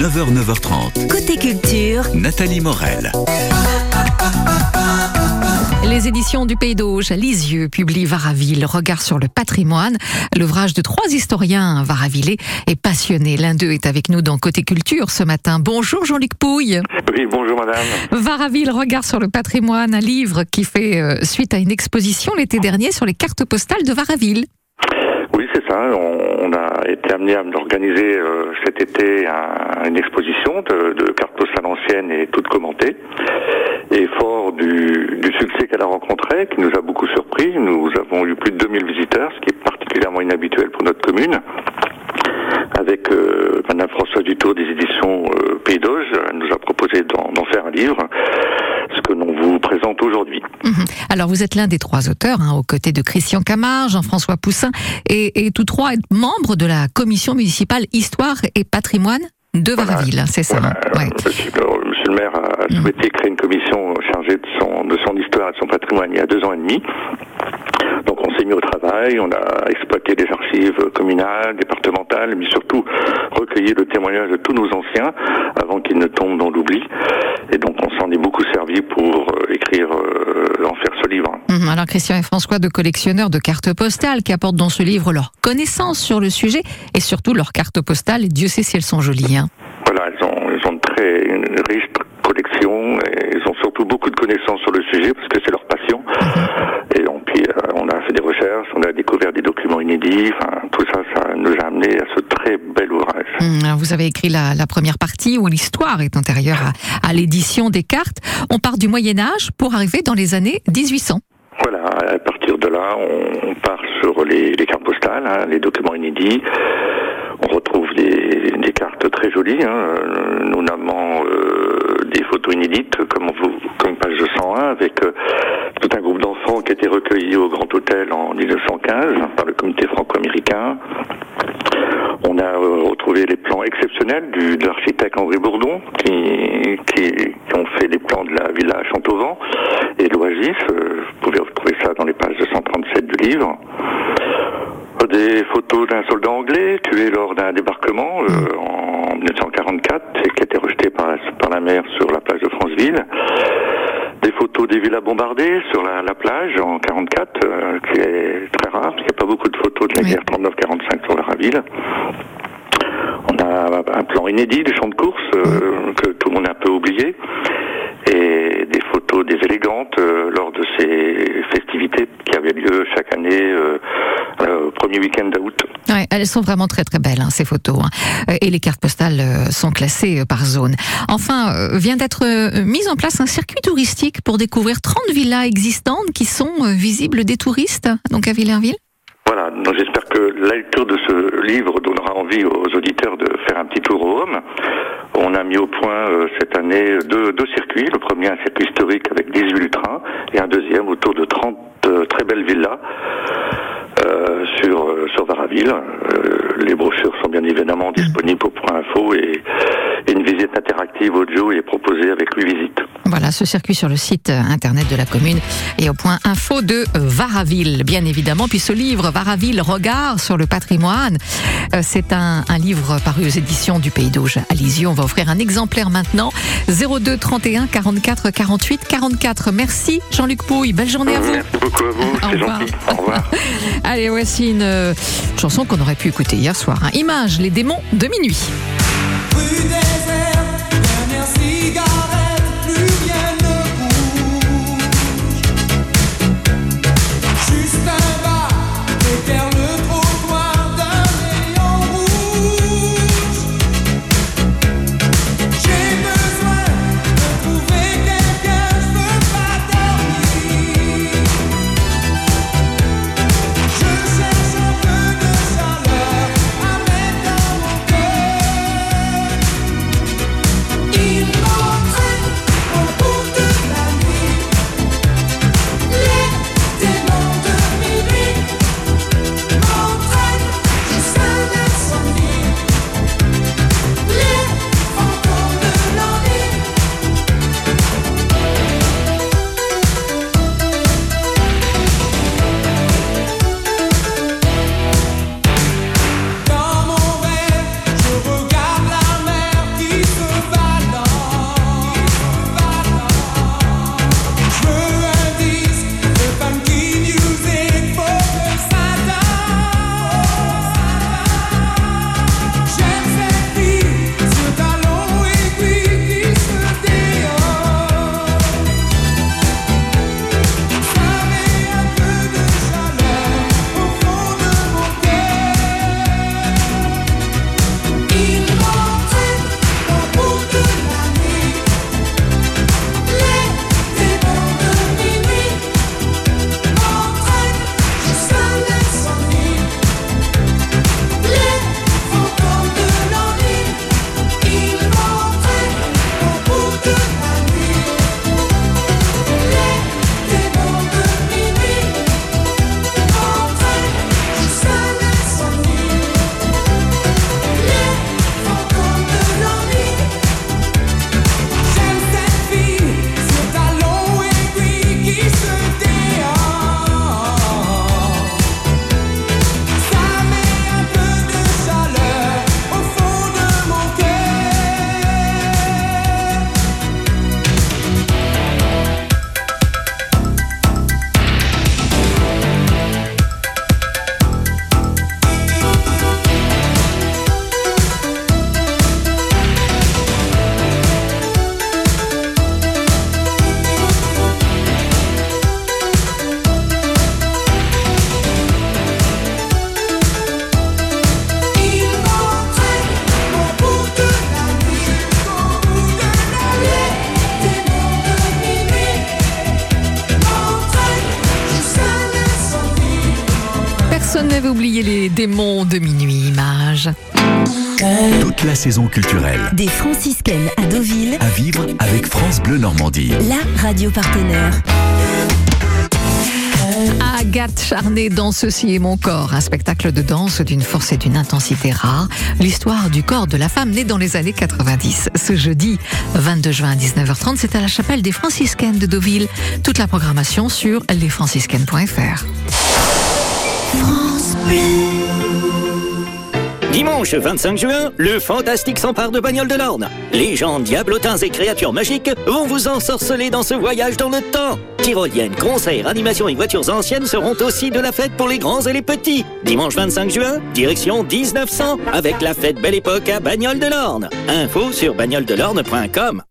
9h, 9h30. Côté culture, Nathalie Morel. Les éditions du Pays d'Auge à Lisieux publient Varaville, Regard sur le patrimoine. L'ouvrage de trois historiens varavillés et passionnés. L'un d'eux est avec nous dans Côté Culture ce matin. Bonjour Jean-Luc Pouille. Oui, bonjour madame. Varaville, Regard sur le patrimoine, un livre qui fait euh, suite à une exposition l'été dernier sur les cartes postales de Varaville. C'est ça. On, a été amené à organiser euh, cet été un- une exposition de, de cartes postales anciennes et toutes commentées. Et fort du, succès qu'elle a rencontré, qui nous a beaucoup surpris, nous avons eu plus de 2000 visiteurs, ce qui est particulièrement inhabituel pour notre commune. Avec euh, Madame Françoise Dutour des éditions euh, Pays d'Auge, elle nous a proposé d'en faire un livre, vous présente aujourd'hui. Mhm. Alors vous êtes l'un des trois auteurs, hein, aux côtés de Christian Camard, Jean-François Poussin, et, et tous trois êtes membres de la commission municipale Histoire et Patrimoine de Varaville, c'est ça Voilà, hein Ouais. monsieur, monsieur le maire a Mhm. souhaité créer une commission chargée de son, de son histoire et de son patrimoine il y a deux ans et demi. Donc on s'est mis au travail, on a exploité les archives communales, départementales, mais surtout recueilli le témoignage de tous nos anciens avant qu'ils ne tombent dans l'oubli. Et donc on s'en est beaucoup servi pour euh, écrire, euh, en faire ce livre. Mhm. Alors Christian et François, de collectionneurs de cartes postales, qui apportent dans ce livre leur connaissance sur le sujet et surtout leurs cartes postales. Et Dieu sait si elles sont jolies. hein. Voilà, ils ont, ils ont une très une riche collection et ils ont surtout beaucoup de connaissances sur le sujet parce que c'est leur passion. Et donc, puis, euh, on a fait des recherches, on a découvert des documents inédits, enfin, tout ça, ça nous a amené à ce très bel ouvrage. Mhm. Alors, vous avez écrit la, la première partie où l'histoire est antérieure à, à l'édition des cartes. On part du Moyen Âge pour arriver dans les années 1800. Voilà, à partir de là, on, on part sur les, les cartes postales, hein, les documents inédits. On retrouve des, des très jolies, hein, euh, notamment euh, des photos inédites, comme, vous, comme page 201, avec euh, tout un groupe d'enfants qui a été recueillis au Grand Hôtel en 1915 par le comité franco-américain. On a euh, retrouvé les plans exceptionnels du, de l'architecte Henri Bourdon, qui, qui, ont fait les plans de la villa Chantauvent et l'Oasis. Euh, vous pouvez retrouver ça dans les pages 237 du livre. Des photos d'un soldat anglais tué lors d'un débarquement en 1944 et qui a été rejeté par la, par la mer sur la plage de Franceville. Des photos des villas bombardées sur la, la plage en 44, euh, qui est très rare, parce qu'il n'y a pas beaucoup de photos de la guerre 39-45 sur Varaville. On a un plan inédit du champ de course euh, que tout le monde a un peu oublié et des photos des élégantes euh, ces festivités qui avaient lieu chaque année euh, euh, au premier week-end d'août. Ouais, elles sont vraiment très très belles, hein, ces photos. hein. Euh, Et les cartes postales euh, sont classées euh, par zone. Enfin, euh, vient d'être euh, mis en place un circuit touristique pour découvrir 30 villas existantes qui sont euh, visibles des touristes, donc à Villerville. Voilà, donc j'espère que la lecture de ce livre donnera envie aux auditeurs de faire un petit tour au Home. On a mis au point euh, cette année deux, circuits. Le premier, un circuit historique avec 18 lutrins, et un deuxième autour de 30 euh, très belles villas sur, euh, sur Varaville. Euh, les brochures sont bien évidemment disponibles au point info et, et une visite interactive audio est proposée avec huit visites. Voilà, ce circuit sur le site euh, internet de la commune et au point info de Varaville, bien évidemment. Puis ce livre, Varaville, Regard sur le patrimoine, c'est un, un livre paru aux éditions du Pays d'Auge à Lisieux. On va offrir un exemplaire maintenant. 02 31 44 48 44. Merci Jean-Luc Pouille, belle journée à vous. Merci beaucoup à vous, Au c'est revoir. gentil. Au revoir. Allez, voici une euh, chanson qu'on aurait pu écouter hier soir. hein. Image, les démons de minuit. Saison culturelle. Des franciscaines à Deauville, À vivre avec France Bleu Normandie. la radio partenaire. Agathe Charnay dans Ceci est mon corps, un spectacle de danse d'une force et d'une intensité rare. L'histoire du corps de la femme née dans les années 90. Ce jeudi 22 juin à 19h30, c'est à la chapelle des franciscaines de Deauville. Toute la programmation sur lesfranciscaines.fr. Dimanche 25 juin, le fantastique s'empare de Bagnole de l'Orne. Légendes, diablotins et créatures magiques vont vous ensorceler dans ce voyage dans le temps. Tyroliennes, concerts, animations et voitures anciennes seront aussi de la fête pour les grands et les petits. Dimanche 25 juin, direction 1900 avec la fête Belle Époque à Bagnole de l'Orne. Info sur bagnoledelorne.com.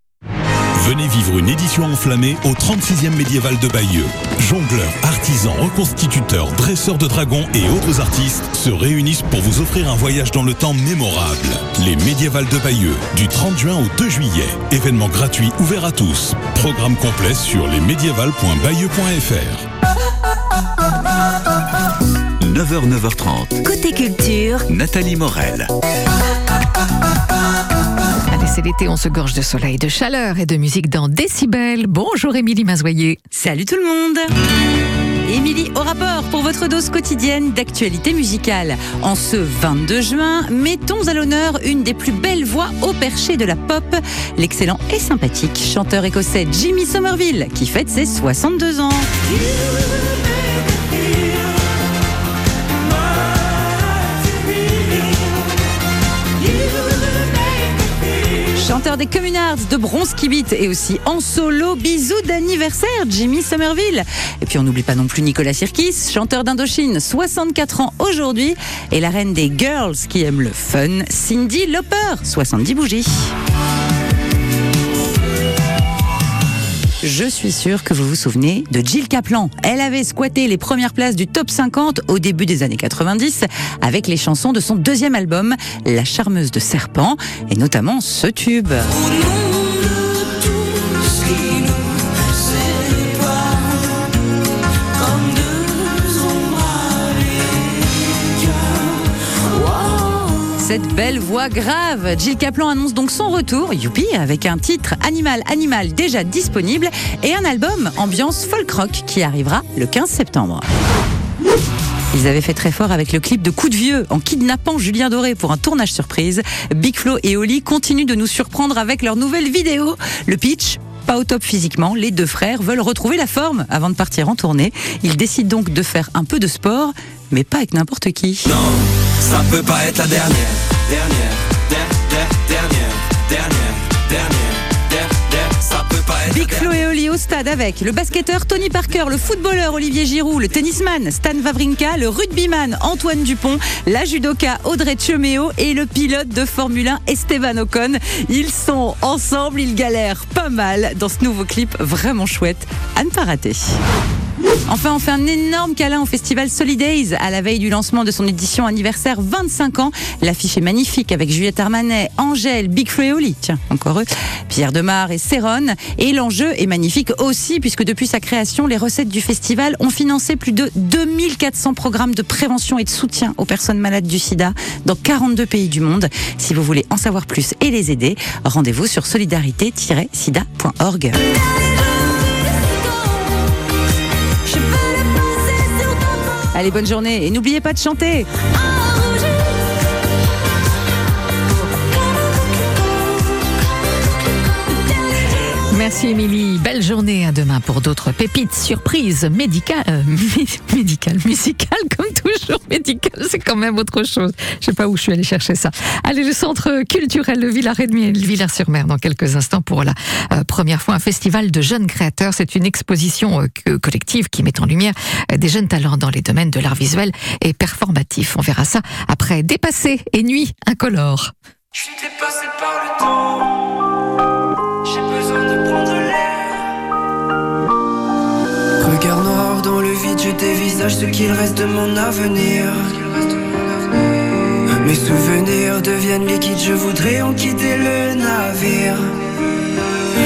Venez vivre une édition enflammée au 36e médiéval de Bayeux. Jongleurs, artisans, reconstituteurs, dresseurs de dragons et autres artistes se réunissent pour vous offrir un voyage dans le temps mémorable. Les médiévals de Bayeux, du 30 juin au 2 juillet. Événement gratuit ouvert à tous. Programme complet sur lesmédiévals.bayeux.fr. 9h, 9h30. Côté culture, Nathalie Morel. C'est l'été, on se gorge de soleil, de chaleur et de musique dans Décibel. Bonjour Émilie Mazoyer. Salut tout le monde Émilie au rapport pour votre dose quotidienne d'actualité musicale. En ce 22 juin, mettons à l'honneur une des plus belles voix au perché de la pop, l'excellent et sympathique chanteur écossais Jimmy Somerville, qui fête ses 62 ans. Des Communards, de Bronze Kibit et aussi en solo, bisous d'anniversaire, Jimmy Somerville. Et puis on n'oublie pas non plus Nicolas Sirkis, chanteur d'Indochine, 64 ans aujourd'hui, et la reine des girls qui aime le fun, Cindy Lauper, 70 bougies. Je suis sûre que vous vous souvenez de Jill Kaplan. Elle avait squatté les premières places du top 50 au début des années 90 avec les chansons de son deuxième album, La charmeuse de serpent, et notamment ce tube. Cette belle voix grave, Jill Kaplan annonce donc son retour, youpi, avec un titre Animal Animal déjà disponible et un album ambiance folk rock qui arrivera le 15 septembre. Ils avaient fait très fort avec le clip de Coup de Vieux en kidnappant Julien Doré pour un tournage surprise. Big Flo et Oli continuent de nous surprendre avec leur nouvelle vidéo. Le pitch pas au top physiquement, les deux frères veulent retrouver la forme avant de partir en tournée. Ils décident donc de faire un peu de sport, mais pas avec n'importe qui. Ça peut pas être la dernière. Dernière, der- der- dernière, dernière, dernière, der- der- ça peut pas être la Big Flo et Oli au stade avec le basketteur Tony Parker, le footballeur Olivier Giroud, le tennisman Stan Wawrinka, le rugbyman Antoine Dupont, la judoka Audrey Cheméo et le pilote de Formule 1 Esteban Ocon. Ils sont ensemble, ils galèrent pas mal dans ce nouveau clip vraiment chouette à ne pas rater. Enfin, on fait un énorme câlin au festival Solidays à la veille du lancement de son édition anniversaire 25 ans. L'affiche est magnifique avec Juliette Armanet, Angèle, Big Flo Oli, tiens, encore eux, Pierre Demar et Céron. Et l'enjeu est magnifique aussi puisque depuis sa création, les recettes du festival ont financé plus de 2400 programmes de prévention et de soutien aux personnes malades du sida dans 42 pays du monde. Si vous voulez en savoir plus et les aider, rendez-vous sur solidarité-sida.org. Allez, bonne journée et n'oubliez pas de chanter. Merci Émilie. Belle journée à demain pour d'autres pépites, surprises médicales, euh, mé- médicales, musicales comme toujours. Médicales, c'est quand même autre chose. Je sais pas où je suis allée chercher ça. Allez, le centre culturel de Villars-et-Demi Villars-sur-Mer dans quelques instants pour la euh, première fois un festival de jeunes créateurs. C'est une exposition euh, collective qui met en lumière euh, des jeunes talents dans les domaines de l'art visuel et performatif. On verra ça après Dépassé et Nuit incolore. Je suis dépassé par le temps. J'ai besoin de prendre l'air. Regard noir dans je dévisage ce qu'il reste de mon avenir. Mes souvenirs deviennent liquides, je voudrais en quitter le navire.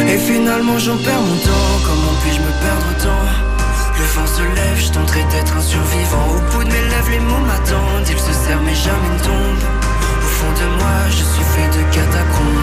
Et finalement j'en perds mon temps, comment puis-je me perdre autant Le vent se lève, je tenterai d'être un survivant. Au bout de mes lèvres, les mots m'attendent. Ils se serrent, mais jamais ne tombent. Au fond de moi, je suis fait de catacombes.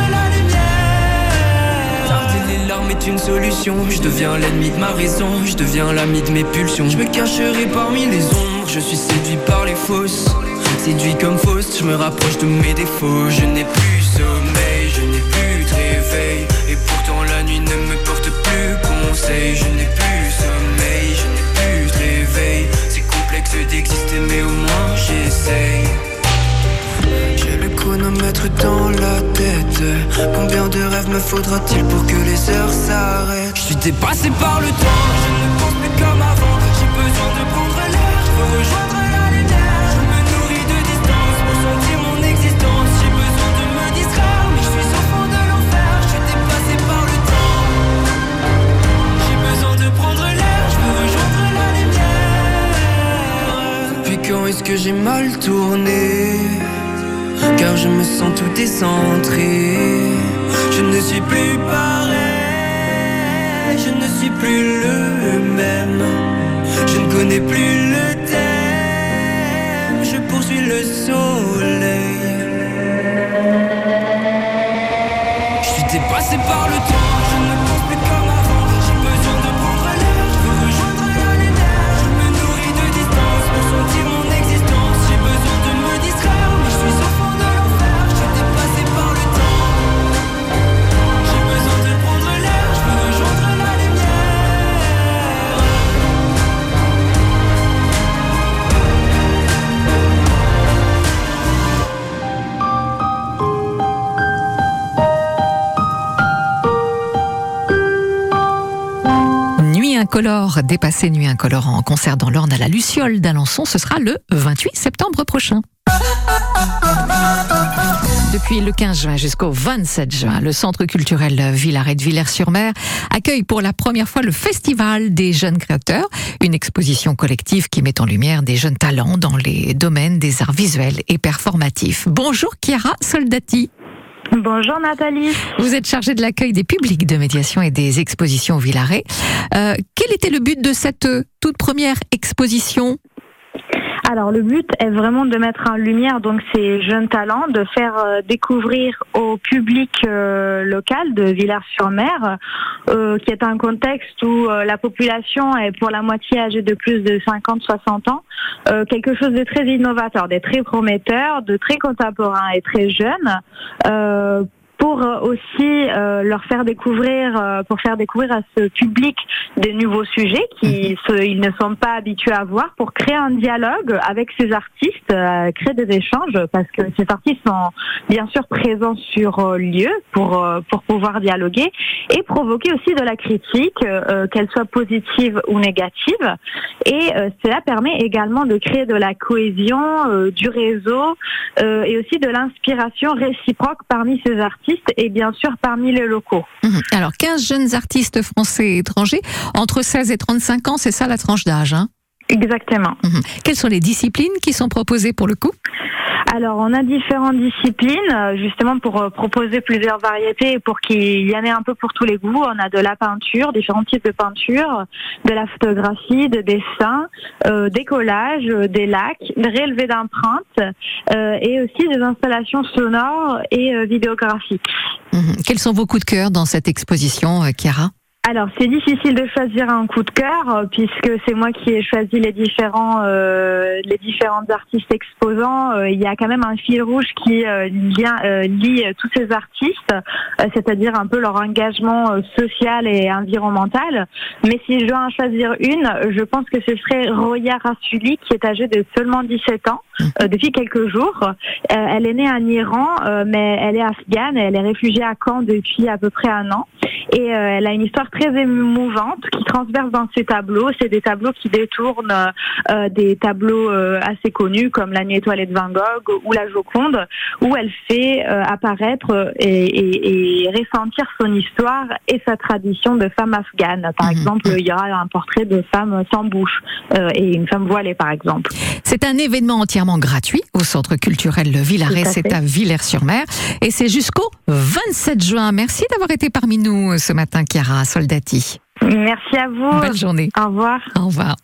une solution. Je deviens l'ennemi de ma raison, je deviens l'ami de mes pulsions. Je me cacherai parmi les ombres, je suis séduit par les fausses. Séduit comme fausse, je me rapproche de mes défauts. Je n'ai plus sommeil, je n'ai plus de réveil. Et pourtant la nuit ne me porte plus conseil. Je n'ai plus sommeil, je n'ai plus de réveil. C'est complexe d'exister, mais au moins j'essaye. J'ai le chronomètre dans la tête. Combien de rêves me faudra-t-il pour que les heures dépassé par le temps, je ne pense plus comme avant. J'ai besoin de prendre l'air, je veux rejoindre la lumière. Je me nourris de distance pour sentir mon existence. J'ai besoin de me distraire, mais je suis au fond de l'enfer. Je suis dépassé par le temps. J'ai besoin de prendre l'air, je veux rejoindre la lumière. Depuis quand est-ce que j'ai mal tourné? Car je me sens tout décentré. Je ne suis plus pareil, plus le même. Je ne connais plus le thème, je poursuis le soleil. Je suis dépassé par le temps, incolore, dépassé Nuit incolore en concert dans l'Orne à la Luciole d'Alençon, ce sera le 28 septembre prochain. Depuis le 15 juin jusqu'au 27 juin, le Centre culturel Villaret de Villers-sur-Mer accueille pour la première fois le Festival des jeunes créateurs, une exposition collective qui met en lumière des jeunes talents dans les domaines des arts visuels et performatifs. Bonjour Chiara Soldati. Bonjour Nathalie. Vous êtes chargée de l'accueil des publics de médiation et des expositions au Villaret. Euh, quel était le but de cette euh, toute première exposition? Alors le but est vraiment de mettre en lumière donc ces jeunes talents, de faire euh, découvrir au public euh, local de Villars-sur-Mer, euh, qui est un contexte où euh, la population est pour la moitié âgée de plus de 50-60 ans, euh, quelque chose de très innovateur, de très prometteur, de très contemporain et très jeune. Pour euh, aussi euh, leur faire découvrir, euh, pour faire découvrir à ce public des nouveaux sujets qui se- ils ne sont pas habitués à voir, pour créer un dialogue avec ces artistes, euh, créer des échanges, parce que ces artistes sont bien sûr présents sur lieu pour euh, pour pouvoir dialoguer et provoquer aussi de la critique, euh, qu'elle soit positive ou négative. Et euh, cela permet également de créer de la cohésion, euh, du réseau euh, et aussi de l'inspiration réciproque parmi ces artistes et bien sûr parmi les locaux. Mhm. Alors 15 jeunes artistes français et étrangers entre 16 et 35 ans, c'est ça la tranche d'âge. Hein? Exactement. Mhm. Quelles sont les disciplines qui sont proposées pour le coup? Alors, on a différentes disciplines, euh, justement pour euh, proposer plusieurs variétés et pour qu'il y en ait un peu pour tous les goûts. On a de la peinture, différents types de peinture, de la photographie, de dessin, euh, des collages, euh, des lacs, des relevés d'empreintes euh, et aussi des installations sonores et euh, vidéographiques. Mhm. Quels sont vos coups de cœur dans cette exposition, Chiara? Alors, c'est difficile de choisir un coup de cœur euh, puisque c'est moi qui ai choisi les différents euh, les différents artistes exposants. Euh, il y a quand même un fil rouge qui euh, euh, lie tous ces artistes, euh, c'est-à-dire un peu leur engagement social et environnemental. Mais si je dois en choisir une, je pense que ce serait Roya Rasuli qui est âgée de seulement 17 ans euh, depuis quelques jours. Euh, elle est née en Iran, euh, mais elle est afghane. Elle est réfugiée à Caen depuis à peu près un an. Et euh, elle a une histoire très émouvantes qui transversent dans ses tableaux. C'est des tableaux qui détournent euh, des tableaux euh, assez connus comme La Nuit étoilée de Van Gogh ou La Joconde, où elle fait euh, apparaître et, et, et, ressentir son histoire et sa tradition de femme afghane. Par Mhm. exemple, il y aura un portrait de femme sans bouche euh, et une femme voilée, par exemple. C'est un événement entièrement gratuit au Centre culturel Le Villaret, à c'est fait. à Villers-sur-Mer. Et c'est jusqu'au 27 juin. Merci d'avoir été parmi nous ce matin, Chiara Soldati. Merci à vous. Belle journée. Au revoir. Au revoir.